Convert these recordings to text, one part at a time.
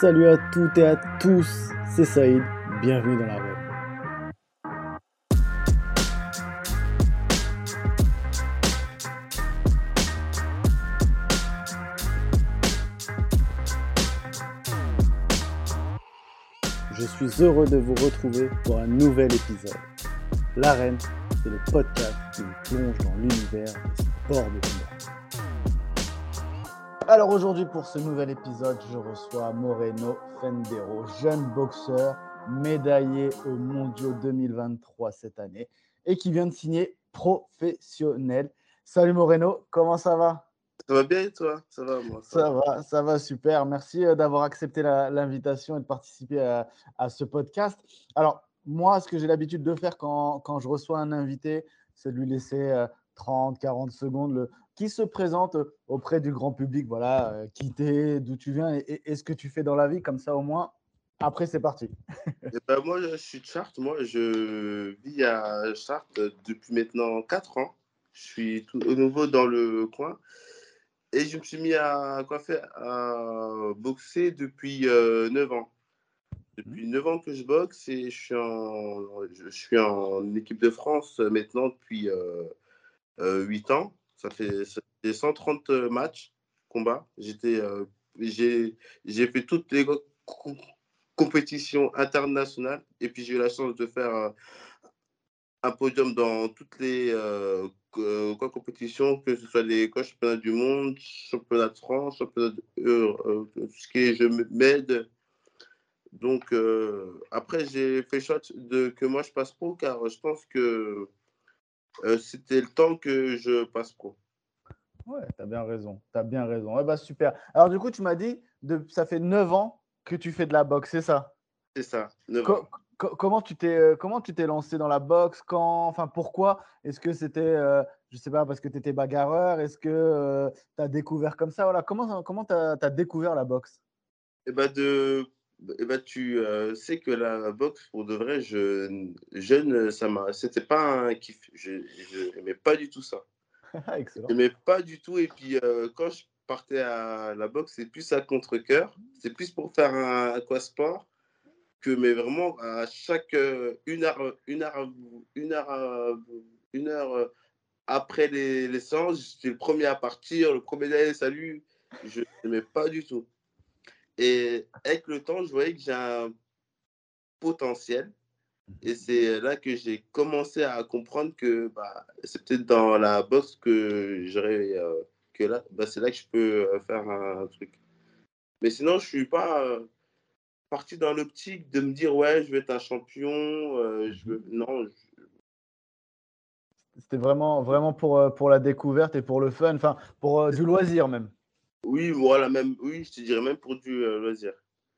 Salut à toutes et à tous, c'est Saïd, bienvenue dans la web. Je suis heureux de vous retrouver pour un nouvel épisode. L'arène, c'est le podcast qui vous plonge dans l'univers des sports de combat. Alors aujourd'hui pour ce nouvel épisode, je reçois Moreno Fendero, jeune boxeur médaillé aux mondiaux 2023 cette année et qui vient de signer professionnel. Salut Moreno, comment ça va? Ça va bien et toi? Ça va moi Ça va, ça va super. Merci euh, d'avoir accepté l'invitation et de participer à, à ce podcast. Alors moi, ce que j'ai l'habitude de faire quand, quand je reçois un invité, c'est de lui laisser euh, 30, 40 secondes le, qui se présente euh, auprès du grand public. Voilà, euh, qui t'es, d'où tu viens et, et- et ce que tu fais dans la vie. Comme ça, au moins, après, c'est parti. Eh ben, moi, je suis de Chartres. Moi, je vis à Chartres depuis maintenant 4 ans. Je suis tout au nouveau dans le coin. Et je me suis mis à, à boxer depuis euh, 9 ans. Depuis 9 ans que je boxe et je suis en, je suis en équipe de France maintenant depuis euh, euh, 8 ans. Ça fait, ça fait 130 matchs, combats. J'étais, euh, j'ai, j'ai fait toutes les co- co- compétitions internationales et puis j'ai eu la chance de faire euh, un podium dans toutes les euh, euh, compétitions, que ce soit les quoi, championnats du monde, championnat de France, championnat de, euh, euh, ce qui est je m'aide. Donc euh, après j'ai fait le choix de que moi je passe pro car je pense que euh, c'était le temps que je passe pro. Ouais, tu as bien raison. Tu as bien raison. Ouais, bah, super. Alors, du coup, tu m'as dit, de, ça fait 9 ans que tu fais de la boxe, c'est ça? C'est ça. ans. co- comment tu t'es euh, comment tu t'es lancé dans la boxe? Quand enfin pourquoi? Est-ce que c'était euh, je sais pas parce que tu étais bagarreur? Est-ce que tu as découvert comme ça? Voilà comment comment tu as, découvert la boxe? Eh ben de, eh ben tu euh, sais que la boxe, pour de vrai, je, jeune, ça m'a, c'était pas un kiff. Je, je n'aimais pas du tout ça. excellent Je n'aimais pas du tout. Et puis, euh, quand je partais à la boxe, c'est plus à contre-cœur. C'est plus pour faire un aquasport que, mais vraiment, à chaque euh, une heure, une heure, une heure, euh, une heure euh, après les, les séances, j'étais le premier à partir, le premier d'aller, salut. Je n'aimais pas du tout. Et avec le temps, je voyais que j'ai un potentiel. Et c'est là que j'ai commencé à comprendre que bah, c'est peut-être dans la boxe que j'aurais. euh, que là, bah, c'est là que je peux euh, faire un, truc. Mais sinon, je suis pas euh, parti dans l'optique de me dire, ouais, je vais être un champion. euh, je veux... Non, je- c'était vraiment vraiment pour pour la découverte et pour le fun enfin pour du loisir même oui, voilà, même, oui, je te dirais même pour du euh, loisir.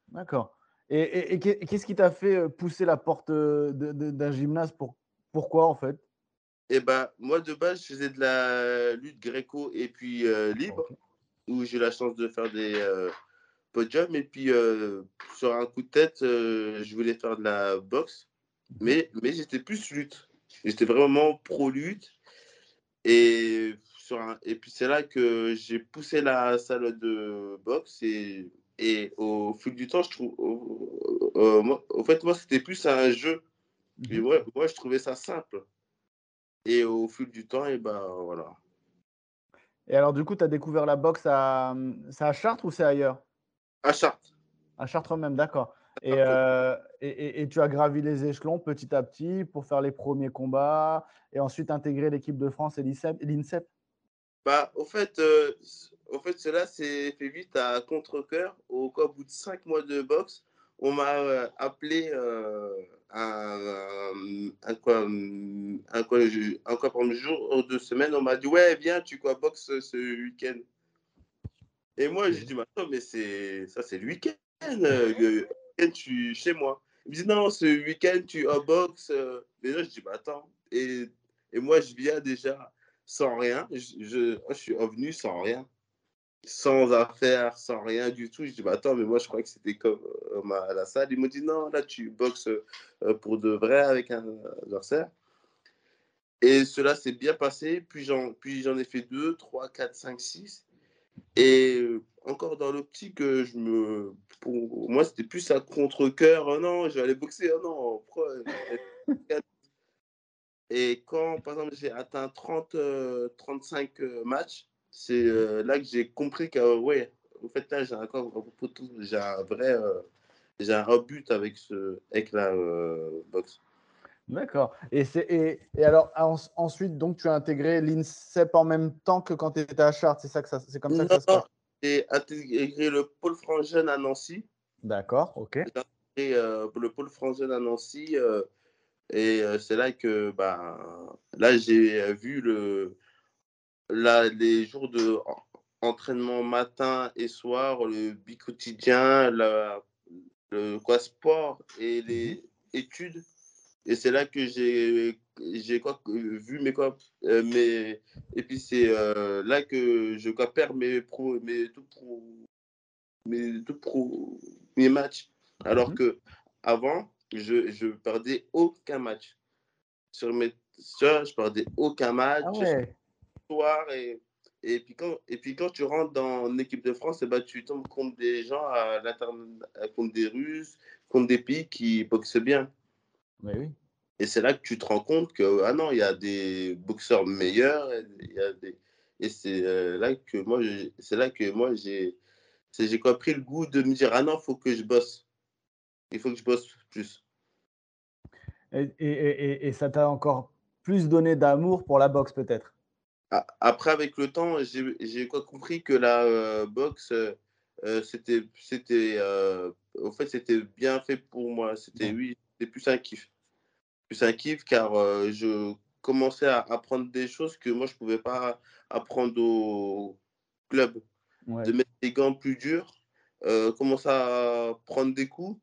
d'accord et, et- et qu'est- qu'est-ce qui t'a fait euh, pousser la porte euh, d'un gymnase pour pourquoi en fait? Et bah, moi, de base, je faisais de la lutte gréco et puis euh, libre. Ok. où j'ai eu la chance de faire des euh, podiums. Et puis, sur un coup de tête, je voulais faire de la boxe, mais, mais j'étais plus lutte. J'étais vraiment pro-lutte. Et, sur un- et puis, c'est là que j'ai poussé la salle de boxe. Et, et au fil du temps, je trouve. au- au- moi- fait, moi, c'était plus un jeu. Et moi, moi, je trouvais ça simple. Et au fil du temps, et ben voilà. et alors du coup tu as découvert la boxe à c'est à Chartres ou c'est ailleurs? À Chartres. À Chartres même, d'accord. Et, euh, et, et- et tu as gravi les échelons petit à petit pour faire les premiers combats et ensuite intégrer l'équipe de France et l'INSEP. Bah, au fait, euh, au fait, cela s'est fait vite à contre-cœur. Au, au bout de cinq mois de boxe, on m'a euh, appelé euh, un, quoi, un quoi, un quoi par jour de semaine. On m'a dit, ouais, viens, tu quoi, boxe ce week-end. Et moi, j'ai dit, mais attends, mais c'est, ça, c'est le week-end. Week-end, je suis chez moi. Il me dit, non, ce week-end, tu boxe. euh. Mais là, je dis, bah attends. Et, et moi, je viens déjà sans rien. Je, je, je suis revenu sans rien. Sans affaires, sans rien du tout. Je dis, bah attends, mais moi, je croyais que c'était comme euh, ma- la salle. Ils m'ont dit, non, là, tu boxes euh, pour de vrai avec un adversaire. Et cela s'est bien passé. Puis j'en ai fait deux, trois, quatre, cinq, six. Et encore dans l'optique, je me. Pour moi, c'était plus à contre-coeur. Oh non, je vais aller boxer. Oh non. Et quand, par exemple, j'ai atteint 30, 35 matchs, c'est là que j'ai compris que, ouais, au fait, là, j'ai encore j'ai un vrai. j'ai un but avec, ce, avec la boxe. D'accord. Et, et, et, alors, ensuite, donc, tu as intégré l'INSEP en même temps que quand tu étais à Chartres, c'est ça que ça, c'est comme ça que ça se passe? J'ai intégré le pôle France à Nancy. D'accord, ok. J'ai euh, le pôle France à Nancy. Euh, et euh, c'est là que, bah, là, j'ai vu le, là, les jours de entraînement matin et soir, le bi-quotidien, le quoi, sport et les mmh études et c'est là que j'ai j'ai quoi vu mes quoi euh, mes et puis c'est euh, là que je quoi perds mes pro mes tout pro mes tout pro mes matchs. Alors mmh que avant je je perdais aucun match. Sur mes sur, je perdais aucun match. ah soir et et puis quand et puis quand tu rentres dans l'équipe de France et eh ben, tu tombes contre des gens à contre des Russes contre des pays qui boxent bien oui. Et c'est là que tu te rends compte que, ah non, il y a des boxeurs meilleurs. Il y a des... Et c'est euh, là que moi, c'est là que moi, j'ai, j'ai compris le goût de me dire, ah non, il faut que je bosse. Il faut que je bosse plus. Et, et, et, ça t'a encore plus donné d'amour pour la boxe, peut-être? Après, avec le temps, j'ai compris que la euh, boxe, euh, c'était, c'était, au fait, c'était bien fait pour moi. C'était, oui, c'était plus un kiff plus un kiff car euh, je commençais à apprendre des choses que moi je pouvais pas apprendre au club. De mettre des gants plus durs, euh, commencer à prendre des coups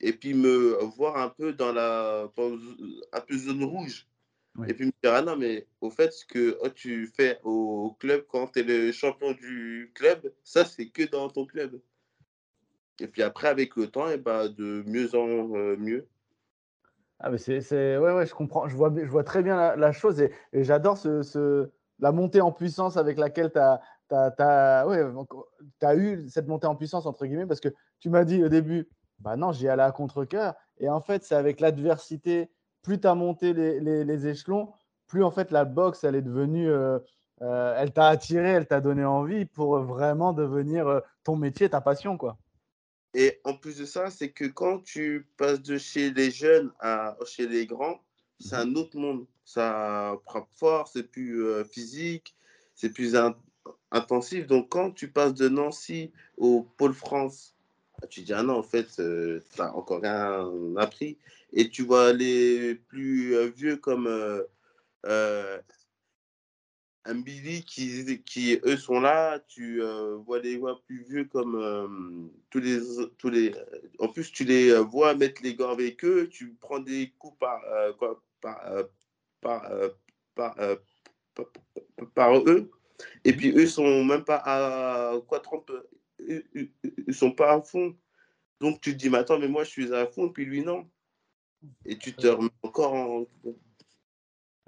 et puis me voir un peu dans la un peu zone rouge. Et puis me dire, ah non, mais au fait, ce que oh, tu fais au club quand tu es le champion du club, ça, c'est que dans ton club. Et puis après, avec le temps, et bah, de mieux en euh, mieux. Ah, mais c'est, ouais, ouais, je comprends. Je vois, je vois très bien la, chose et, j'adore ce, la montée en puissance avec laquelle tu as, ouais, eu cette montée en puissance, entre guillemets, parce que tu m'as dit au début, bah non, j'y allais à contre-coeur. Et en fait, c'est avec l'adversité, plus tu as monté les, les, les, échelons, plus en fait la boxe, elle est devenue, euh, euh, elle t'a attiré, elle t'a donné envie pour vraiment devenir euh, ton métier, ta passion, quoi. Et en plus de ça, c'est que quand tu passes de chez les jeunes à chez les grands, c'est un autre monde. Ça prend force, c'est plus euh, physique, c'est plus intensif. Donc, quand tu passes de Nancy au Pôle France, bah, tu dis, ah non, en fait, euh, tu n'as encore rien appris. Et tu vois les plus euh, vieux comme un Billy qui, qui, eux sont là, tu euh, vois les voix plus vieux comme euh, tous les tous les en plus tu les euh, vois mettre les gants avec eux, tu prends des coups par quoi par par, par, par, eux et puis eux sont même pas à quoi 30 ils sont pas à fond. Donc tu te dis mais attends mais moi je suis à fond puis lui non. Et tu te remets encore en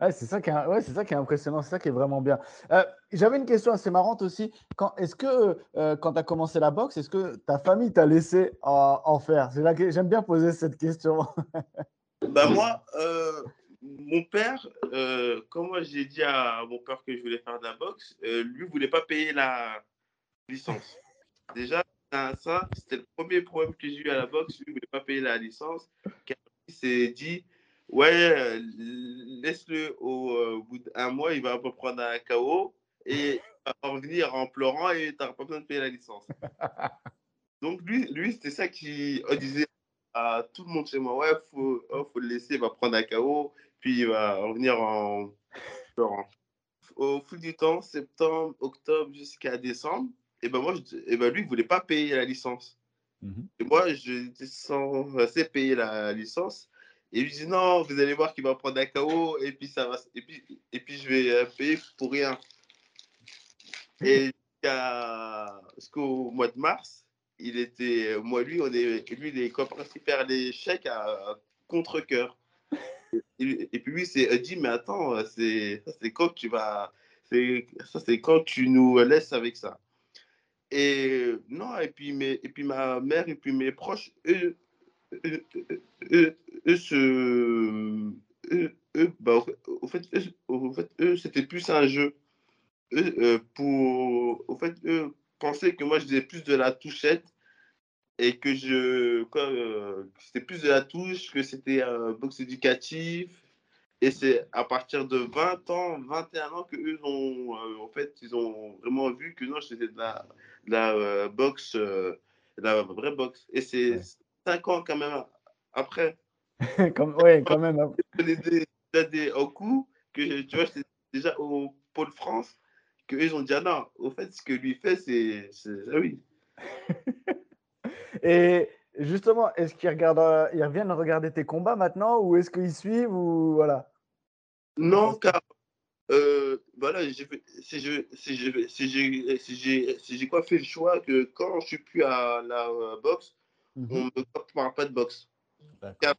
c'est ça, qui est, ouais, ça qui est impressionnant, c'est ça qui est vraiment bien. Euh, j'avais une question assez marrante aussi. est-ce que euh, quand tu as commencé la boxe, est-ce que ta famille t'a laissé en, faire? J'aime bien poser cette question. bah moi, euh, mon père, quand moi j'ai dit à mon père que je voulais faire de la boxe, lui ne voulait pas payer la licence. Déjà, ça, c'était le premier problème que j'ai eu à la boxe. Lui ne voulait pas payer la licence. Car il s'est dit Ouais, euh, laisse-le au euh, bout d'un mois, il va un peu prendre un KO et il va revenir en pleurant et tu n'auras pas besoin de payer la licence. Donc lui, lui c'était ça qui disait à tout le monde chez moi, ouais, il faut, oh, faut le laisser, il va prendre un KO, puis il va revenir en pleurant. Au fil du temps, septembre, octobre jusqu'à décembre, et ben moi, et ben lui, il ne voulait pas payer la licence. Mhm. Et moi, j'étais censé payer la licence. Et il dit non, vous allez voir qu'il va prendre un KO et puis ça va et puis et puis je vais euh, payer pour rien. Et jusqu'au mois de mars, il était moi lui on est lui il est à faire les chèques à contre cœur. Et, puis lui c'est dit mais attends c'est c'est quand tu vas c'est ça, c'est quand tu nous laisses avec ça. Et non, et puis, mes, et puis ma mère et puis mes proches, eux, au fait, eux, au fait, eux, c'était plus un jeu. Euh, pour, au fait, pensaient que moi, je faisais plus de la touchette et que je, euh, c'était plus de la touche, que c'était un box éducatif. Et c'est à partir de 20 ans, 21 ans que eux ont, euh, en fait, ils ont vraiment vu que non, c'était de la, de la boxe, de la vraie boxe. Et c'est 5 ans quand même après. Comme, oui, quand même. hein. des au coup que tu vois, déjà au Pôle France, que ils ont dit ah non, au fait, ce que lui fait, c'est. Ah oui. Et justement, est-ce qu'ils regardent, euh, ils reviennent regarder tes combats maintenant ou est-ce qu'ils suivent ou voilà? Non, car euh, voilà, j'ai si si si j'ai, si j'ai, si j'ai quoi fait le choix que quand je suis plus à la boxe, on Mhm. me parle pas de boxe. Car,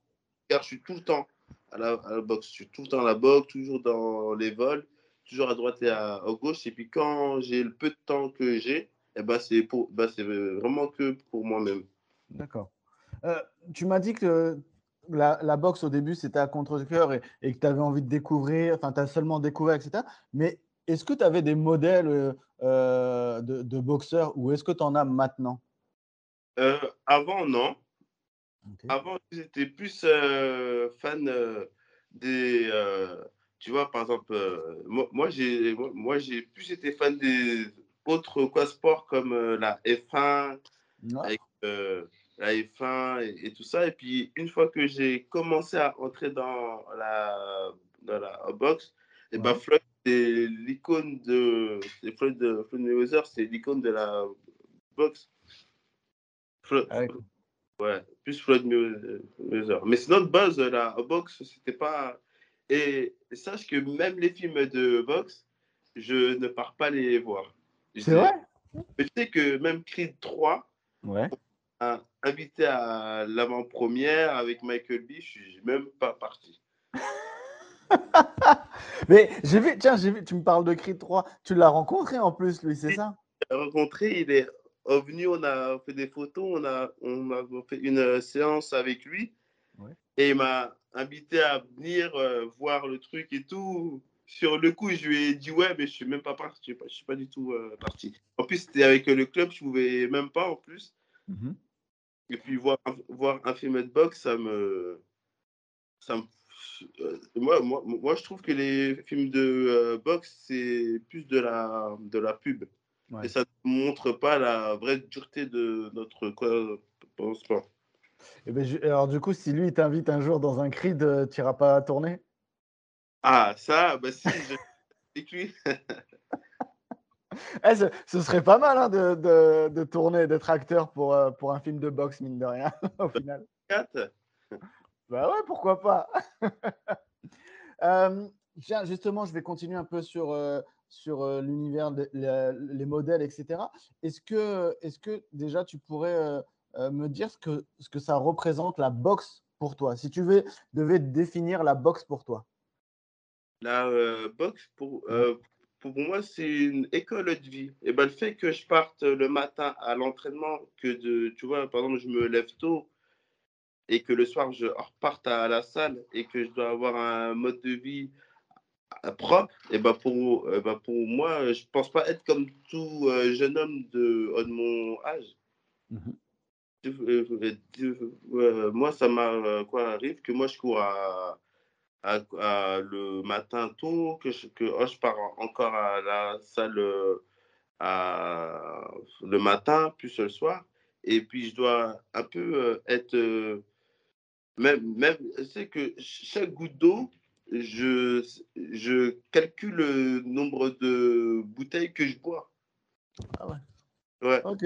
car je suis tout le temps à la, à la boxe. Je suis tout le temps à la boxe, toujours dans les vols, toujours à droite et à, à gauche. Et puis quand j'ai le peu de temps que j'ai, eh ben c'est pour, ben c'est vraiment que pour moi-même. D'accord. Euh, tu m'as dit que la, la boxe au début c'était à contre-cœur et, et que tu avais envie de découvrir, enfin tu as seulement découvert, etc. Mais est-ce que tu avais des modèles euh, euh, de, de boxeurs ou est-ce que tu en as maintenant? Euh, avant, non. Avant, j'étais plus euh, fan euh, des. tu vois, par exemple, moi, moi, j'ai, moi, j'ai plus été fan des autres quoi, sports comme la F1, Ouais. avec euh, la F1 et, et tout ça. Et puis, une fois que j'ai commencé à entrer dans la, dans la boxe, et ben Ouais. Floyd, c'est l'icône de. Floyd, de- Floyd Mayweather, c'est l'icône de la boxe. Floyd- Ah ouais. Ouais, plus Floyd Mayweather. Mais sinon, de base, la boxe, c'était pas. Et sache que même les films de boxe, je ne pars pas les voir. C'est vrai? Mais tu sais que même Creed 3 Ouais. a invité à l'avant-première avec Michael B, je suis même pas parti. Mais j'ai vu, tiens, j'ai vu, tu me parles de Creed 3, tu l'as rencontré en plus, lui, c'est ça? rencontré, il est venu, on a fait des photos, on a, on a fait une euh, séance avec lui. Ouais. Et il m'a invité à venir euh, voir le truc et tout. Sur le coup, je lui ai dit ouais, mais je suis même pas parti, je suis pas, je suis pas du tout euh, parti. En plus, c'était avec le club, je pouvais même pas en plus. Mhm. Et puis voir, un- voir un film de boxe, ça me, ça me, euh, moi, moi, moi, je trouve que les films de euh, boxe, c'est plus de la, de la pub. Ouais. Et ça ne montre pas la vraie dureté de notre quoi, sport. Eh ben, alors du coup, si lui t'invite un jour dans un Creed, euh, tu iras pas tourner? Ah, ça, bah si, je... avec lui. Eh, ce, ce serait pas mal hein, de, de- de tourner, d'être acteur pour, euh, pour un film de boxe, mine de rien, au final. Quatre. Bah ouais, pourquoi pas. Euh, tiens, justement, je vais continuer un peu sur, euh, sur euh, l'univers, les modèles, etc. Est-ce que, est-ce que déjà tu pourrais euh, euh, me dire ce que, ce que ça représente la boxe pour toi? Si tu veux, devais définir la boxe pour toi. La euh, boxe, pour, euh, pour moi, c'est une école de vie. Et ben, le fait que je parte le matin à l'entraînement, que de, tu vois, par exemple, je me lève tôt et que le soir, je reparte à la salle et que je dois avoir un mode de vie propre, et ben pour, eh ben pour moi, je pense pas être comme tout euh, jeune homme de, de mon âge. Euh, euh, euh, moi, ça m'a euh, quoi arrive que moi je cours à, à- à le matin tôt, que je, que oh, je pars encore à la salle euh, à, le matin, plus le soir, et puis je dois un peu euh, être euh, même même c'est que chaque goutte d'eau, je je calcule le nombre de bouteilles que je bois. Ah ouais. Ouais. Ok.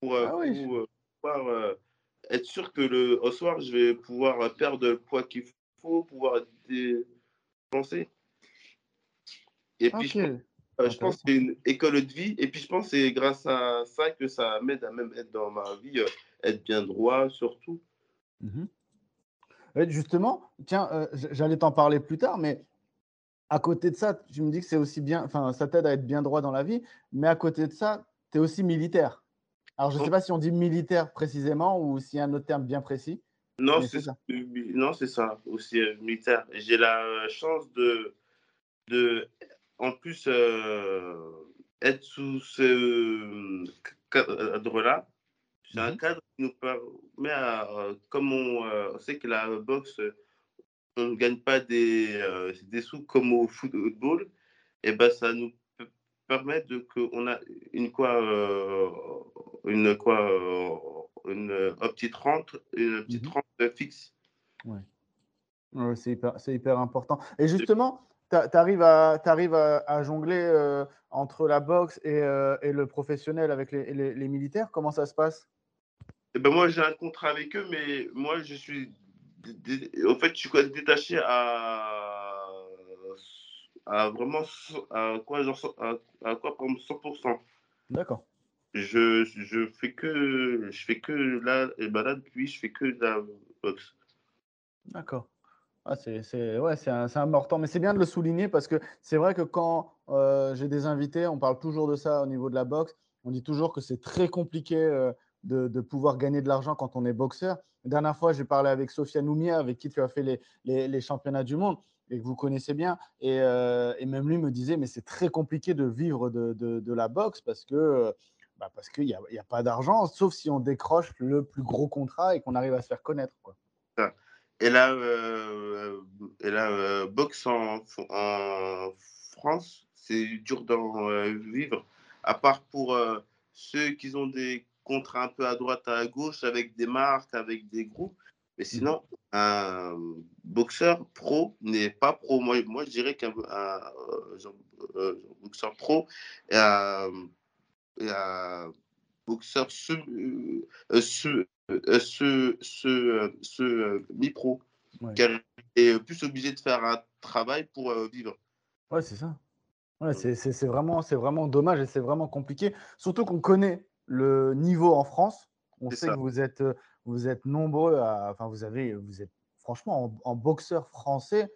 pour, euh, Ah pour, euh, pouvoir euh, être sûr que le, au soir, je vais pouvoir perdre le poids qu'il faut, pouvoir dépenser. Et puis, je, pense- euh, je pense que c'est une école de vie. Et puis, je pense que c'est grâce à ça que ça m'aide à même être dans ma vie, être bien droit, surtout. Mhm. Ouais, justement, tiens, euh, j'allais t'en parler plus tard, mais à côté de ça, tu me dis que c'est aussi bien, enfin, ça t'aide à être bien droit dans la vie, mais à côté de ça, tu es aussi militaire. Alors, je ne sais pas si on dit militaire précisément ou s'il y a un autre terme bien précis. Non, c'est ça. Non, c'est ça, aussi euh, militaire. J'ai la chance de, de en plus, euh, être sous ce cadre-là. C'est un mmh cadre nous permet, à, comme on, sait que la boxe, on ne gagne pas des, des sous comme au football, et ben ça nous permet de qu'on a une quoi, une quoi, une, petite rente, une petite rente fixe. Ouais. c'est hyper, hyper, important. Et justement, tu arrives, à, arrives à, jongler entre la boxe et, et, le professionnel avec les, les, militaires? Comment ça se passe? Eh ben Moi, j'ai un contrat avec eux, mais moi, je suis. En fait, je suis détaché à, à vraiment à quoi, genre, à, quoi 100%. D'accord. Je, je fais que je fais que là et ben là depuis je fais que de la boxe. D'accord. Ah, c'est ouais, important, mais c'est bien de le souligner parce que c'est vrai que quand euh, j'ai des invités, on parle toujours de ça au niveau de la boxe. On dit toujours que c'est très compliqué euh, de, pouvoir gagner de l'argent quand on est boxeur. La dernière fois, j'ai parlé avec Sofia Noumia, avec qui tu as fait les, les, championnats du monde et que vous connaissez bien. Et, euh, et même lui me disait, mais c'est très compliqué de vivre de, de, la boxe parce que bah parce qu'il n'y a, a, pas d'argent, sauf si on décroche le plus gros contrat et qu'on arrive à se faire connaître. Quoi. Et là, euh, et là euh, boxe en, en, France, c'est dur d'en vivre, à part pour ceux qui ont des contrats un peu à droite, à gauche, avec des marques, avec des groupes. Mais mmh. sinon, un boxeur pro n'est pas pro. Moi, moi je dirais qu'un boxeur pro est un, est un boxeur semi, euh, ce, ce, euh, ce euh, mi-pro, est plus obligé de faire un travail pour vivre. Ouais, c'est ça. Ouais, c'est vraiment, vraiment dommage et c'est vraiment compliqué. Surtout qu'on connaît le niveau en France. On sait que vous êtes, vous êtes nombreux à. Enfin, vous avez, vous êtes franchement en, boxeur français.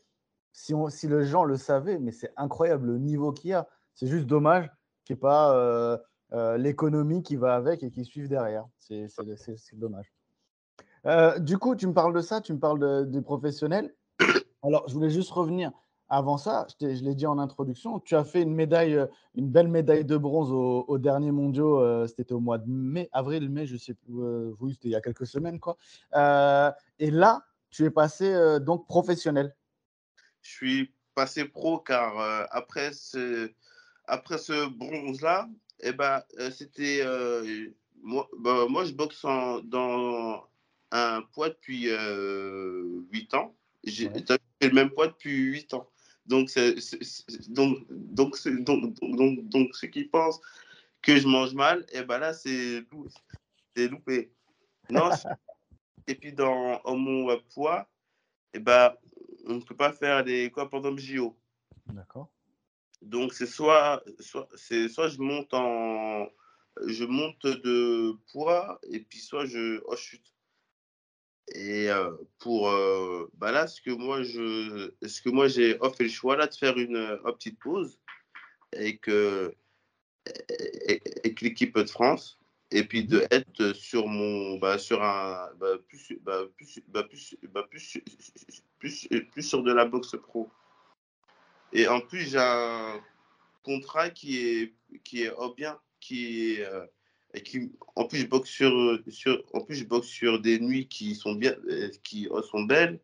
Si, on, si les gens le savaient, mais c'est incroyable le niveau qu'il y a. C'est juste dommage qu'il n'y ait pas euh, l'économie qui va avec et qui suivent derrière. C'est dommage. Euh, du coup, tu me parles de ça, tu me parles du professionnel. Alors, je voulais juste revenir. Avant ça, je, l'ai dit en introduction, tu as fait une médaille, euh, une belle médaille de bronze au, au dernier mondiaux. c'était au mois de mai, avril, mai, je sais plus. oui, c'était il y a quelques semaines, quoi. et là, tu es passé donc professionnel. Je suis passé pro car après ce, après ce bronze-là, eh ben, euh, c'était. Euh, moi, bah, moi, je boxe dans un poids depuis 8 euh, ans. J'ai fait le même poids depuis 8 ans. Donc, c'est, donc, donc, donc, donc, donc, ceux qui pensent que je mange mal, et eh ben là, c'est, c'est loupé. Non, et puis, dans mon poids, et eh ben, on ne peut pas faire des quoi pendant le JO. D'accord. Donc, c'est soit, soit, soit je monte en je monte de poids et puis soit je oh, chute. Et pour bah là, ce que moi je ce que moi j'ai fait le choix là de faire une, petite pause avec, que avec l'équipe de France et puis de être sur mon bah, sur un bah, plus, bah, plus, bah, plus, bah, plus, plus, plus, sur de la boxe pro. Et en plus, j'ai un contrat qui est, qui est oh bien, qui est. Euh, et qui, en plus, je boxe sur, sur, en plus, je boxe sur des nuits qui sont bien, euh, qui sont belles.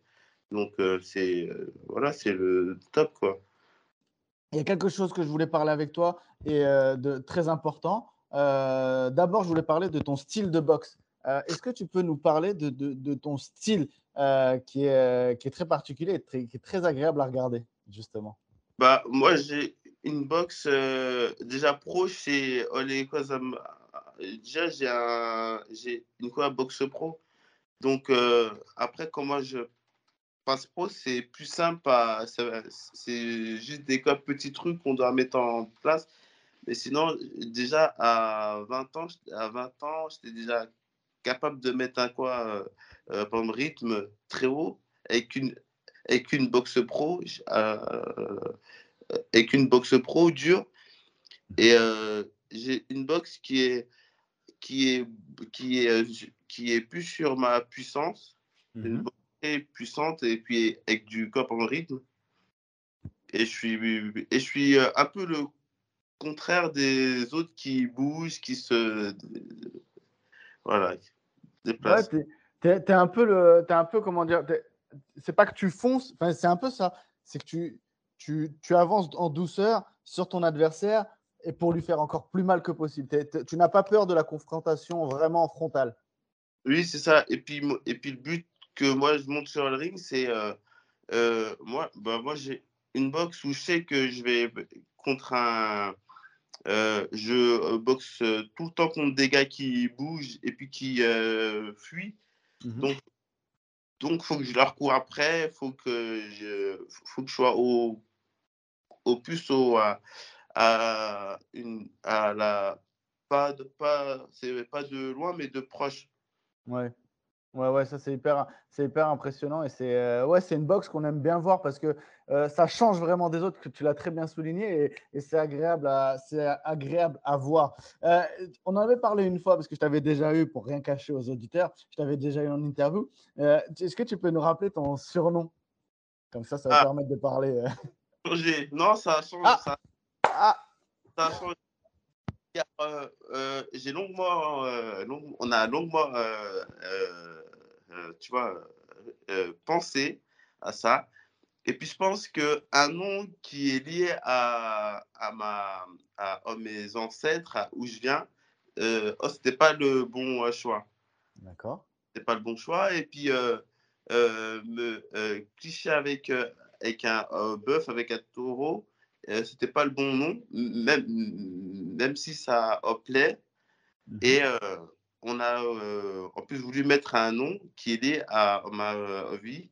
Donc, euh, c'est voilà, c'est le top, quoi. Il y a quelque chose que je voulais parler avec toi et de très important. D'abord, je voulais parler de ton style de boxe. Est-ce que tu peux nous parler de, de, de ton style qui, est, qui est très particulier et très, qui est très agréable à regarder, justement? Bah, moi, j'ai une box euh, déjà pro chez Déjà, j'ai un, une quoi box pro. Donc, euh, après, comment je passe pro, c'est plus simple. C'est juste des quoi, petits trucs qu'on doit mettre en place. Mais sinon, déjà, à 20 ans, à 20 ans, j'étais déjà capable de mettre un quoi, euh, euh rythme très haut avec une, avec une box pro. Euh, avec une boxe pro dure. Et j'ai une boxe qui est, qui est, qui est, qui est plus sur ma puissance. Une mhm. puissante et puis avec du corps en rythme. Et je suis, et je suis un peu le contraire des autres qui bougent, qui se. Voilà, déplacent. Ouais, t'es, un peu le. T'es un peu, comment dire. C'est pas que tu fonces, enfin, c'est un peu ça. C'est que tu, tu, tu avances en douceur sur ton adversaire et pour lui faire encore plus mal que possible. tu n'as pas peur de la confrontation vraiment frontale. Oui, c'est ça. Et puis, et puis le but que moi je monte sur le ring, c'est euh, euh, moi, bah, moi j'ai une boxe où je sais que je vais contre un. Euh, je boxe tout le temps contre des gars qui bougent et puis qui fuient. Mhm. Donc, donc, faut que je leur cours après. Faut que je, faut que je sois au, au plus au, à, une, à la pas de pas c'est pas de loin mais de proche. Ouais. Ouais, ouais, ça c'est hyper, c'est hyper impressionnant et c'est euh, ouais, c'est une boxe qu'on aime bien voir parce que euh, ça change vraiment des autres, que tu l'as très bien souligné et, et c'est agréable, à, c'est agréable à voir. Euh, on en avait parlé une fois parce que je t'avais déjà eu, pour rien cacher aux auditeurs, je t'avais déjà eu en interview. est-ce que tu peux nous rappeler ton surnom? Comme ça, ça va ah. permettre de parler. Non, ça change. Ah. Ça, ah. euh, euh, j'ai longuement, euh, on a longuement, tu vois, pensé à ça. Et puis je pense que un nom qui est lié à, à ma, à, mes ancêtres, où je viens, oh, c'était pas le bon choix. D'accord. C'était pas le bon choix. Et puis me cliché avec avec un bœuf, avec un taureau, euh, c'était pas le bon nom, même, même si ça plaît. Mhm. Et euh, on a euh, en plus voulu mettre un nom qui est lié à ma vie.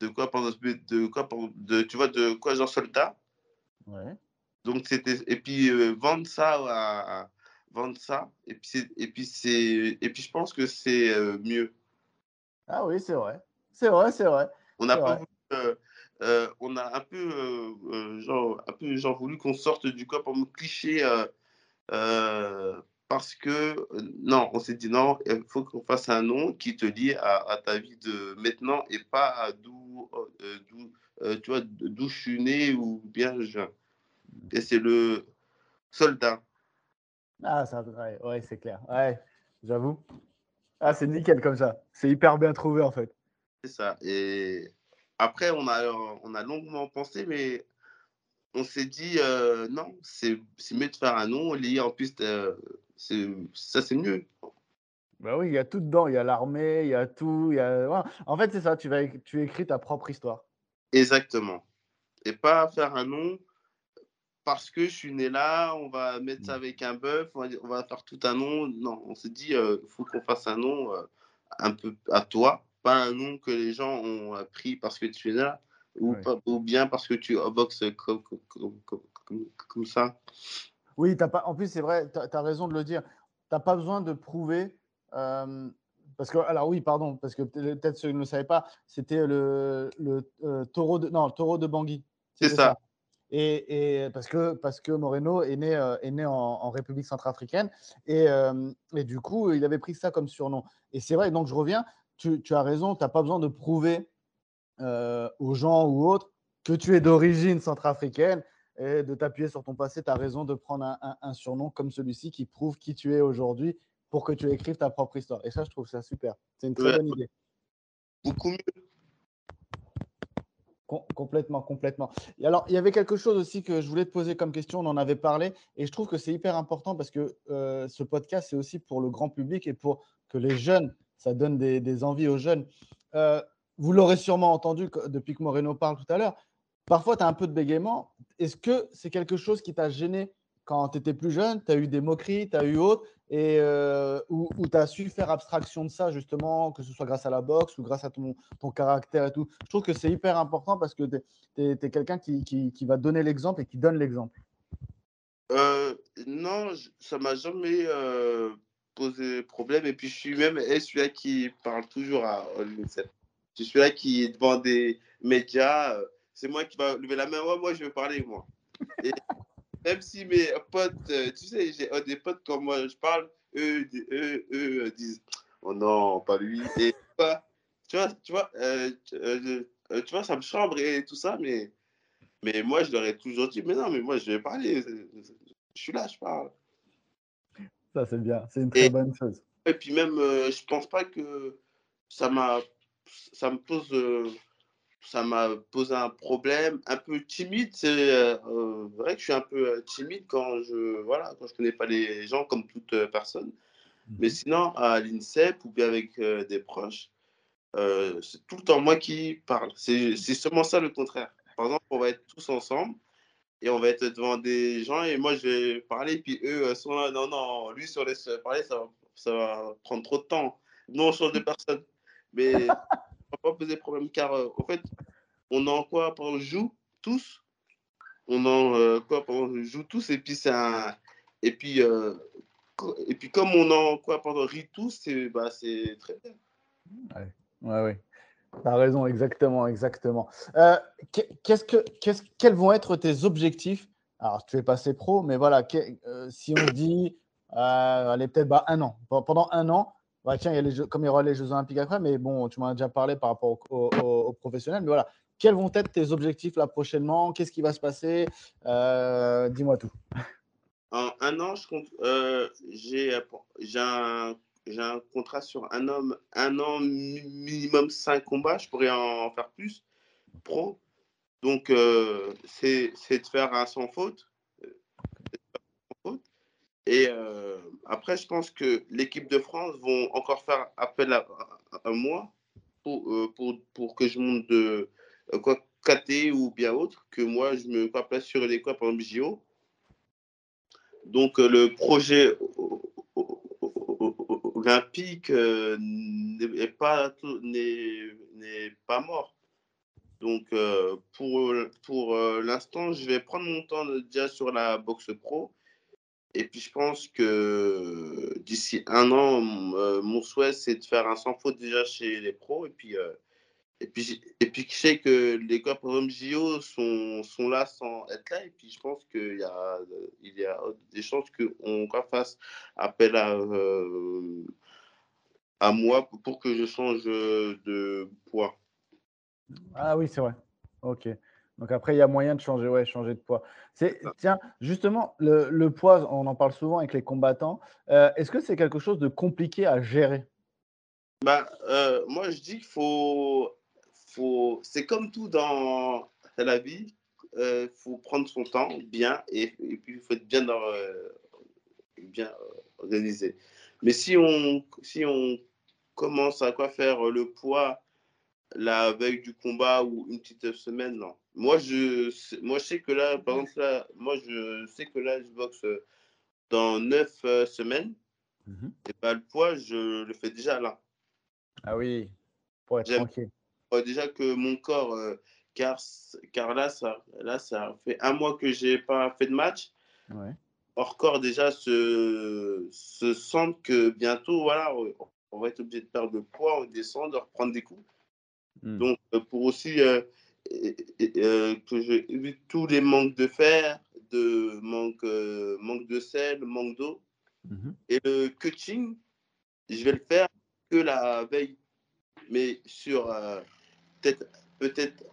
De quoi pendant de quoi de tu vois de quoi genre soldat. Ouais. Donc c'était et puis vendre ça à, vendre ça et puis et puis c'est et puis je pense que c'est mieux. Ah oui, c'est vrai. C'est vrai, c'est vrai. On n'a pas voulu euh, on a un peu, euh, euh, genre, un peu genre voulu qu'on sorte du pour me cliché parce que non, on s'est dit non, il faut qu'on fasse un nom qui te lie à, ta vie de maintenant et pas à d'où, tu vois, d'où je suis né ou bien je. Et c'est le soldat. Ah, ça, ouais, ouais c'est clair. Ouais, j'avoue. Ah, c'est nickel comme ça. C'est hyper bien trouvé en fait. C'est ça. Et après, on a, on a longuement pensé, mais on s'est dit euh, non, c'est mieux de faire un nom lié en plus, euh, ça c'est mieux. Bah oui, il y a tout dedans, il y a l'armée, il y a tout. Y a... En fait, c'est ça, tu, vas, tu écris ta propre histoire. Exactement. Et pas faire un nom parce que je suis né là, on va mettre ça mmh. avec un bœuf, on, on va, faire tout un nom. Non, on s'est dit, il euh, faut qu'on fasse un nom un peu à toi pas un nom que les gens ont pris parce que tu es là, ou, ou bien parce que tu boxes comme, comme, ça. Oui, as pas, en plus, c'est vrai, tu as, raison de le dire. Tu n'as pas besoin de prouver. Euh, parce que, alors oui, pardon, parce que peut-être ceux qui ne le savaient pas, c'était le, le euh, taureau de, non, taureau de Bangui. C'est ça. Et, et, parce, que, parce que Moreno est né, euh, est né en, République centrafricaine et, et, du coup, il avait pris ça comme surnom. Et c'est vrai, donc je reviens, tu, as raison, tu n'as pas besoin de prouver euh, aux gens ou autres que tu es d'origine centrafricaine et de t'appuyer sur ton passé. Tu as raison de prendre un, surnom comme celui-ci qui prouve qui tu es aujourd'hui pour que tu écrives ta propre histoire. Et ça, je trouve ça super. C'est une très bonne idée. Beaucoup mieux. complètement, complètement. Et alors, il y avait quelque chose aussi que je voulais te poser comme question. On en avait parlé et je trouve que c'est hyper important parce que euh, ce podcast, c'est aussi pour le grand public et pour que les jeunes ça donne des, envies aux jeunes. Euh, vous l'aurez sûrement entendu depuis que Moreno parle tout à l'heure. Parfois, tu as un peu de bégaiement. Est-ce que c'est quelque chose qui t'a gêné quand tu étais plus jeune? Tu as eu des moqueries, tu as eu autre, et euh, où, tu as su faire abstraction de ça, justement, que ce soit grâce à la boxe ou grâce à ton, ton caractère et tout? Je trouve que c'est hyper important parce que tu es, quelqu'un qui, qui, va donner l'exemple et qui donne l'exemple. Euh, non, ça m'a jamais poser problème. Et puis, je suis même celui-là qui parle toujours à l'UNICEF. Je suis là qui est devant des médias. Euh, c'est moi qui va lever la main. moi, je veux parler, moi. Et même si mes potes, euh, tu sais, j'ai des potes comme moi, je parle, eux, eux, eux disent Oh non, pas lui. Et tu vois, tu vois, euh, tu vois, ça me chambre et tout ça, mais, mais moi, je leur ai toujours dit Mais non, mais moi, je vais parler. Je suis là, je parle. Ça, c'est bien. C'est une très bonne chose. Et puis même, je pense pas que ça m'a ça me pose ça m'a posé un problème un peu timide. C'est euh, vrai que je suis un peu euh, timide quand je voilà quand je connais pas les gens comme toute euh, personne. Mais mhm. sinon à l'INSEP ou bien avec des proches, c'est tout le temps moi qui parle. C'est seulement ça le contraire. Par exemple, on va être tous ensemble et on va être devant des gens et moi je vais parler puis eux sont là non non lui si on laisse parler ça va, ça va prendre trop de temps. Nous on change de personne. Mais va pas poser problème car euh, en fait, on en quoi? On joue tous. On en euh, quoi? On joue tous et puis c'est et puis euh, et puis comme on en quoi? Pendant rit tous, c'est bah, c'est très bien. Ouais, ouais, ouais. Tu as raison, exactement, exactement. qu'est-ce que, qu'est-ce, quels vont être tes objectifs? Alors, tu es passé pro, mais voilà, si on dit, allez, peut-être bah, un an, pendant un an, tiens, il y comme il y aura les Jeux Olympiques après, mais bon, tu m'en as déjà parlé par rapport aux professionnels. Mais voilà, quels vont être tes objectifs là prochainement? Qu'est-ce qui va se passer? Euh, Dis-moi tout. En un an, euh, j'ai un, un, contrat sur un, homme, un an, minimum cinq combats. Je pourrais en faire plus, pro. Donc, euh, c'est de faire un sans faute. Et euh, après, je pense que l'équipe de France vont encore faire appel à, moi pour, euh, pour, pour, que je monte de euh, quoi, KT ou bien autre, que moi, je me place sur les quoi, par exemple, JO. Donc, le projet olympique n'est pas, n'est pas mort. Donc, pour, pour l'instant, je vais prendre mon temps déjà sur la boxe pro et puis, je pense que d'ici un an, euh, mon souhait, c'est de faire un sans faute déjà chez les pros. Et puis, euh, et puis, et puis je sais que les quoi, par exemple, JO sont, sont là sans être là. Et puis, je pense qu'il y a, il y a des chances qu'on fasse appel à, euh, à moi pour que je change de poids. Ah oui, c'est vrai. Ok. Donc après, il y a moyen de changer, ouais, changer de poids. C'est, tiens, justement, le, poids, on en parle souvent avec les combattants. Euh, est-ce que c'est quelque chose de compliqué à gérer? Bah, euh, Moi, je dis qu'il faut, faut. C'est comme tout dans la vie. Il euh, faut prendre son temps bien et, puis il faut être bien, dans, bien organisé. Mais si on, si on commence à quoi faire le poids la veille du combat ou une petite semaine, non. Moi, je, moi, je sais que là, par exemple, là, moi, je sais que là, je boxe dans neuf euh, semaines. Mhm. Et pas le poids, je le fais déjà là. Ah oui, pour être tranquille. Déjà que mon corps, euh, car, car là, ça, là, ça fait un mois que j'ai pas fait de match. Ouais. Hors corps, déjà, se, se sent que bientôt, voilà, on va être obligé de perdre le poids, descendre, de reprendre des coups. Hmm. Donc, euh, pour aussi euh, euh, que je tous les manques de fer, de manque, manque de sel, manque d'eau. Mhm. Et le coaching, je vais le faire que la veille, mais sur peut-être peut-être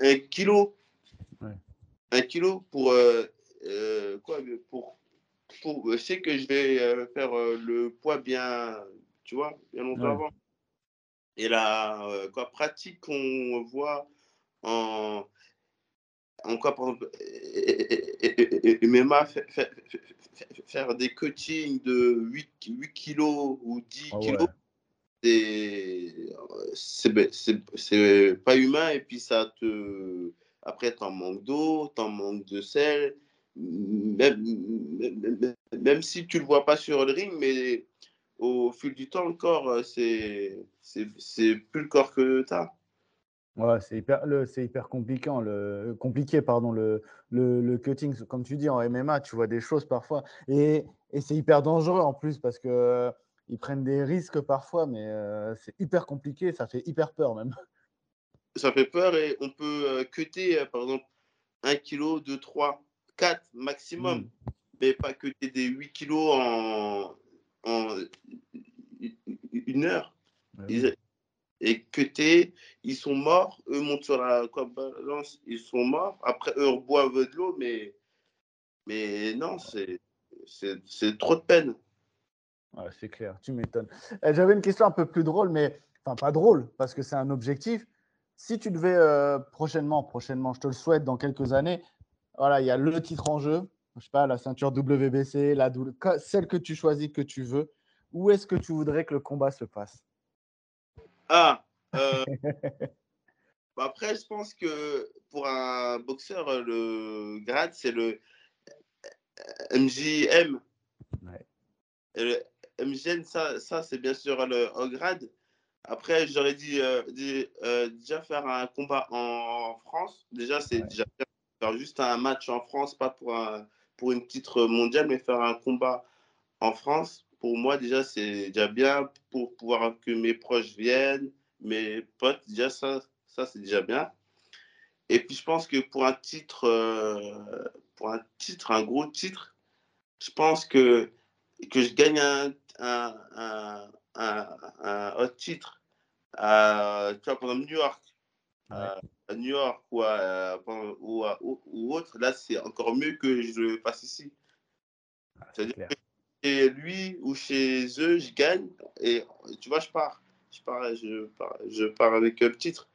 un kilo, un kilo pour quoi pour, pour je sais que je vais faire le poids bien, tu vois, bien longtemps avant. Et la euh, quoi, pratique qu'on voit en, en quoi, par exemple, MMA faire des coachings de 8, 8 kilos ou 10 ah kilos, c'est pas humain et puis ça te. Après, tu en manques d'eau, tu en manques de sel. Même, si tu le vois pas sur le ring, mais au fil du temps, le corps, c'est, plus le corps que tu as. Ouais, c'est hyper, c'est hyper compliqué, le, compliqué pardon, le, cutting. Comme tu dis, en MMA, tu vois des choses parfois. Et, et c'est hyper dangereux en plus parce que ils prennent des risques parfois, mais euh, c'est hyper compliqué. Ça fait hyper peur même. Ça fait peur et on peut cutter, par exemple, 1 kg, 2, 3, 4 maximum. Mm. Mais pas tu des 8 kg en, en une heure. et que tu ils sont morts, eux montent sur la balance, ils sont morts. Après, eux boivent de l'eau, mais, mais non, c'est trop de peine. C'est clair, tu m'étonnes. Eh, j'avais une question un peu plus drôle, mais enfin pas drôle, parce que c'est un objectif. Si tu devais euh, prochainement, prochainement, je te le souhaite, dans quelques années, voilà, il y a le titre en jeu, je sais pas, la ceinture WBC, la celle que tu choisis, que tu veux. Où est-ce que tu voudrais que le combat se passe? Ah, euh, bah, après, je pense que pour un boxeur, le grade, c'est le MJM. Et le MJM, ça, ça c'est bien sûr le haut grade. Après, j'aurais dit, euh, euh, déjà faire un combat en France. Déjà, c'est déjà faire juste un match en France, pas pour, un, pour une titre mondiale, mais faire un combat en France. Pour moi, déjà, c'est déjà bien pour pouvoir que mes proches viennent, mes potes. Déjà, ça, ça c'est déjà bien. Et puis, je pense que pour un titre, euh, pour un titre, un gros titre, je pense que, que je gagne un, un, un, un autre titre à, tu vois, New York, à New York ou, ou, ou, autre, là, c'est encore mieux que je le fasse ici. Ah, C'est-à-dire que chez lui ou chez eux, je gagne et tu vois, je pars. Je pars, je pars, je pars avec le titre.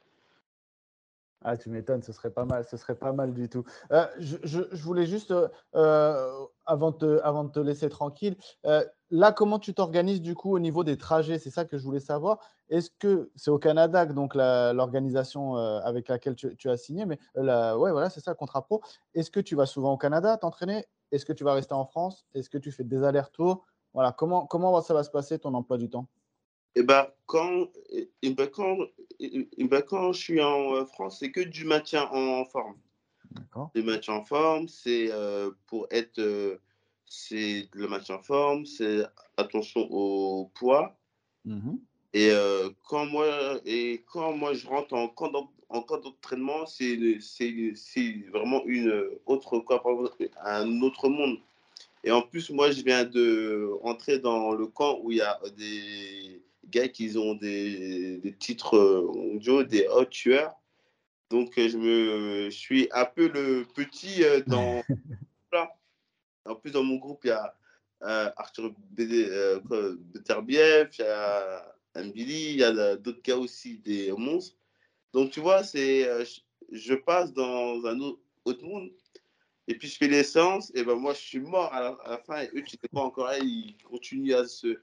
Ah, tu m'étonnes, ce serait pas mal, ce serait pas mal du tout. Euh, je, voulais juste, euh, avant, de, avant de te laisser tranquille, euh, là, comment tu t'organises du coup au niveau des trajets? C'est ça que je voulais savoir. Est-ce que c'est au Canada, donc l'organisation avec laquelle tu, as signé, mais la, voilà, c'est ça, contrat pro. Est-ce que tu vas souvent au Canada t'entraîner? Est-ce que tu vas rester en France? Est-ce que tu fais des allers-retours? Voilà, comment, comment ça va se passer ton emploi du temps? Eh ben, quand, et eh ben, quand, et eh ben, quand je suis en euh, France, c'est que du maintien en forme. Du maintien en forme, c'est euh, pour être. Euh, c'est le maintien en forme, c'est attention au poids. Mmh et, quand moi, et quand moi je rentre en camp d'entraînement, c'est vraiment une autre, un autre monde. Et en plus, moi, je viens de rentrer dans le camp où il y a des gars qui ont des, des titres mondiaux, des hauts tueurs. Donc, je me je suis un peu le petit euh, dans. en plus, dans mon groupe, il y a euh, Arthur Beterbiev, il y a Billy, il y a d'autres gars aussi, des monstres. Donc, tu vois, c'est, euh, je passe dans un autre monde. Et puis, je fais les séances, et ben moi, je suis mort à la, fin, et eux, tu sais pas encore là, ils continuent à se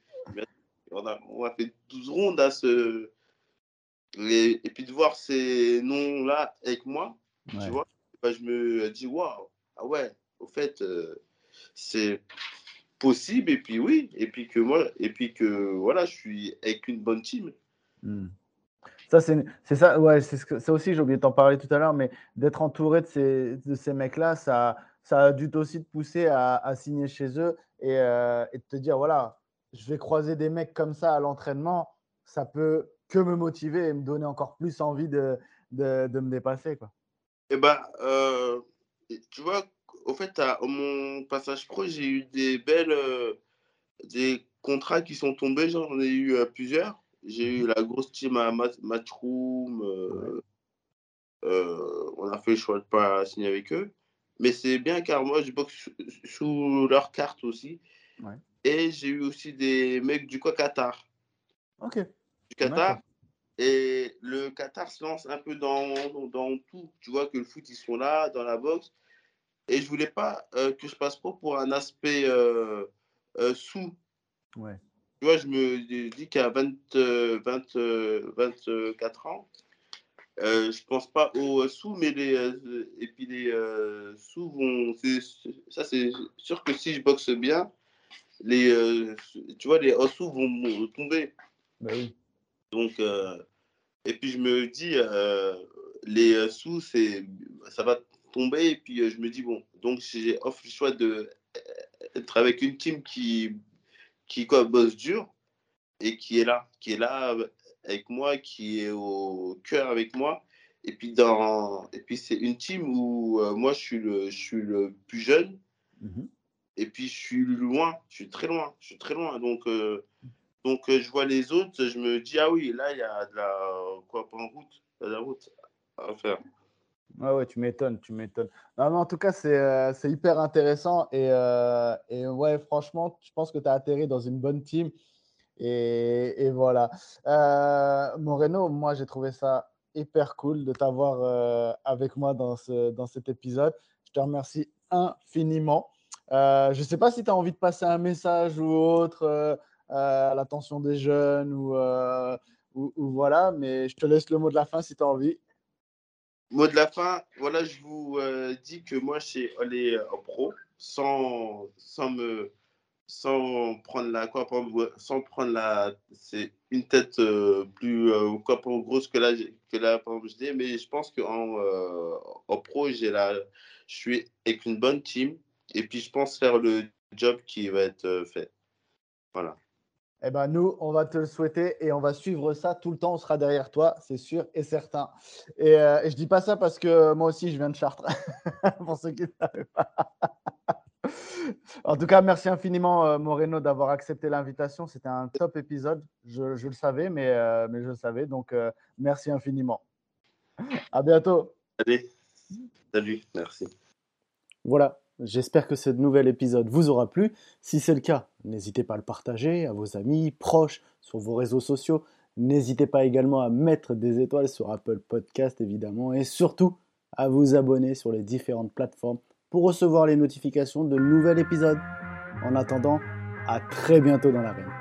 on a, on fait 12 rondes à ce. et puis de voir ces noms-là avec moi, tu vois, bah, je me dis, waouh, ah ouais, au fait, euh, c'est possible, et puis oui, et puis que moi, et puis que voilà, je suis avec une bonne team. Hmm. Ça, c'est ça, ouais, c'est ça aussi, j'ai oublié de t'en parler tout à l'heure, mais d'être entouré de ces, de ces mecs-là, ça, ça a dû aussi te pousser à, à signer chez eux et, euh, et te dire, voilà, je vais croiser des mecs comme ça à l'entraînement, ça peut que me motiver et me donner encore plus envie de, de, de me dépasser. Quoi. Eh ben, euh, tu vois, au fait, à mon passage pro, j'ai eu des belles euh, des contrats qui sont tombés. J'en ai eu euh, plusieurs. J'ai eu la grosse team à Matchroom. on a fait le choix de ne pas signer avec eux. Mais c'est bien car moi, je boxe sous leur carte aussi. Ouais. Et j'ai eu aussi des mecs du Qatar. Ok. Du Qatar. Et le Qatar se lance un peu dans, dans, tout. Tu vois que le foot, ils sont là, dans la boxe. Et je voulais pas euh, que je passe pas pour un aspect euh, euh, sous. Ouais. Tu vois, je me dis qu'à 20, 20, 24 ans, euh, je pense pas aux sous, mais les, et puis les sous vont. Ça, c'est sûr que si je boxe bien, les, euh, tu vois, les sous vont tomber. Bah oui. Donc, euh, et puis je me dis, euh, les sous, c'est, ça va tomber. Et puis je me dis, bon, donc j'ai offre le choix d'être avec une team qui, qui quoi, bosse dur et qui est là, qui est là avec moi, qui est au cœur avec moi. Et puis, dans... et puis c'est une team où moi, je suis, le, je suis le plus jeune. Mhm. Et puis, je suis loin, je suis très loin, je suis très loin. Donc, donc je vois les autres, je me dis, ah oui, là, il y a de la, quoi, en route, de la route à faire. Ouais, ouais, tu m'étonnes, tu m'étonnes. Non, mais en tout cas, c'est euh, hyper intéressant. Et, euh, et, ouais, franchement, je pense que tu as atterri dans une bonne team. Et, et voilà. Euh, Moreno, moi, j'ai trouvé ça hyper cool de t'avoir euh, avec moi dans, ce, dans cet épisode. Je te remercie infiniment. Je ne sais pas si tu as envie de passer un message ou autre à l'attention des jeunes ou, ou, voilà, mais je te laisse le mot de la fin si tu as envie. Mot de la fin, voilà, je vous euh, dis que moi, je suis allé en pro sans, sans me sans prendre la quoi sans prendre la c'est une tête euh, plus euh, quoi grosse que la que la mais je pense que en, en pro j'ai la je suis avec une bonne team et puis je pense faire le job qui va être fait voilà eh ben, nous, on va te le souhaiter et on va suivre ça tout le temps. On sera derrière toi, c'est sûr et certain. Et, euh, je dis pas ça parce que moi aussi, je viens de Chartres. Pour ceux qui ne savent pas. en tout cas, merci infiniment, euh, Moreno, d'avoir accepté l'invitation. C'était un top épisode. Je, le savais, mais, euh, mais je le savais. Donc, euh, merci infiniment. À bientôt. Allez. Salut. Merci. Voilà. J'espère que ce nouvel épisode vous aura plu. Si c'est le cas, n'hésitez pas à le partager à vos amis, proches, sur vos réseaux sociaux. N'hésitez pas également à mettre des étoiles sur Apple Podcast évidemment et surtout à vous abonner sur les différentes plateformes pour recevoir les notifications de nouveaux épisodes. En attendant, à très bientôt dans l'arène.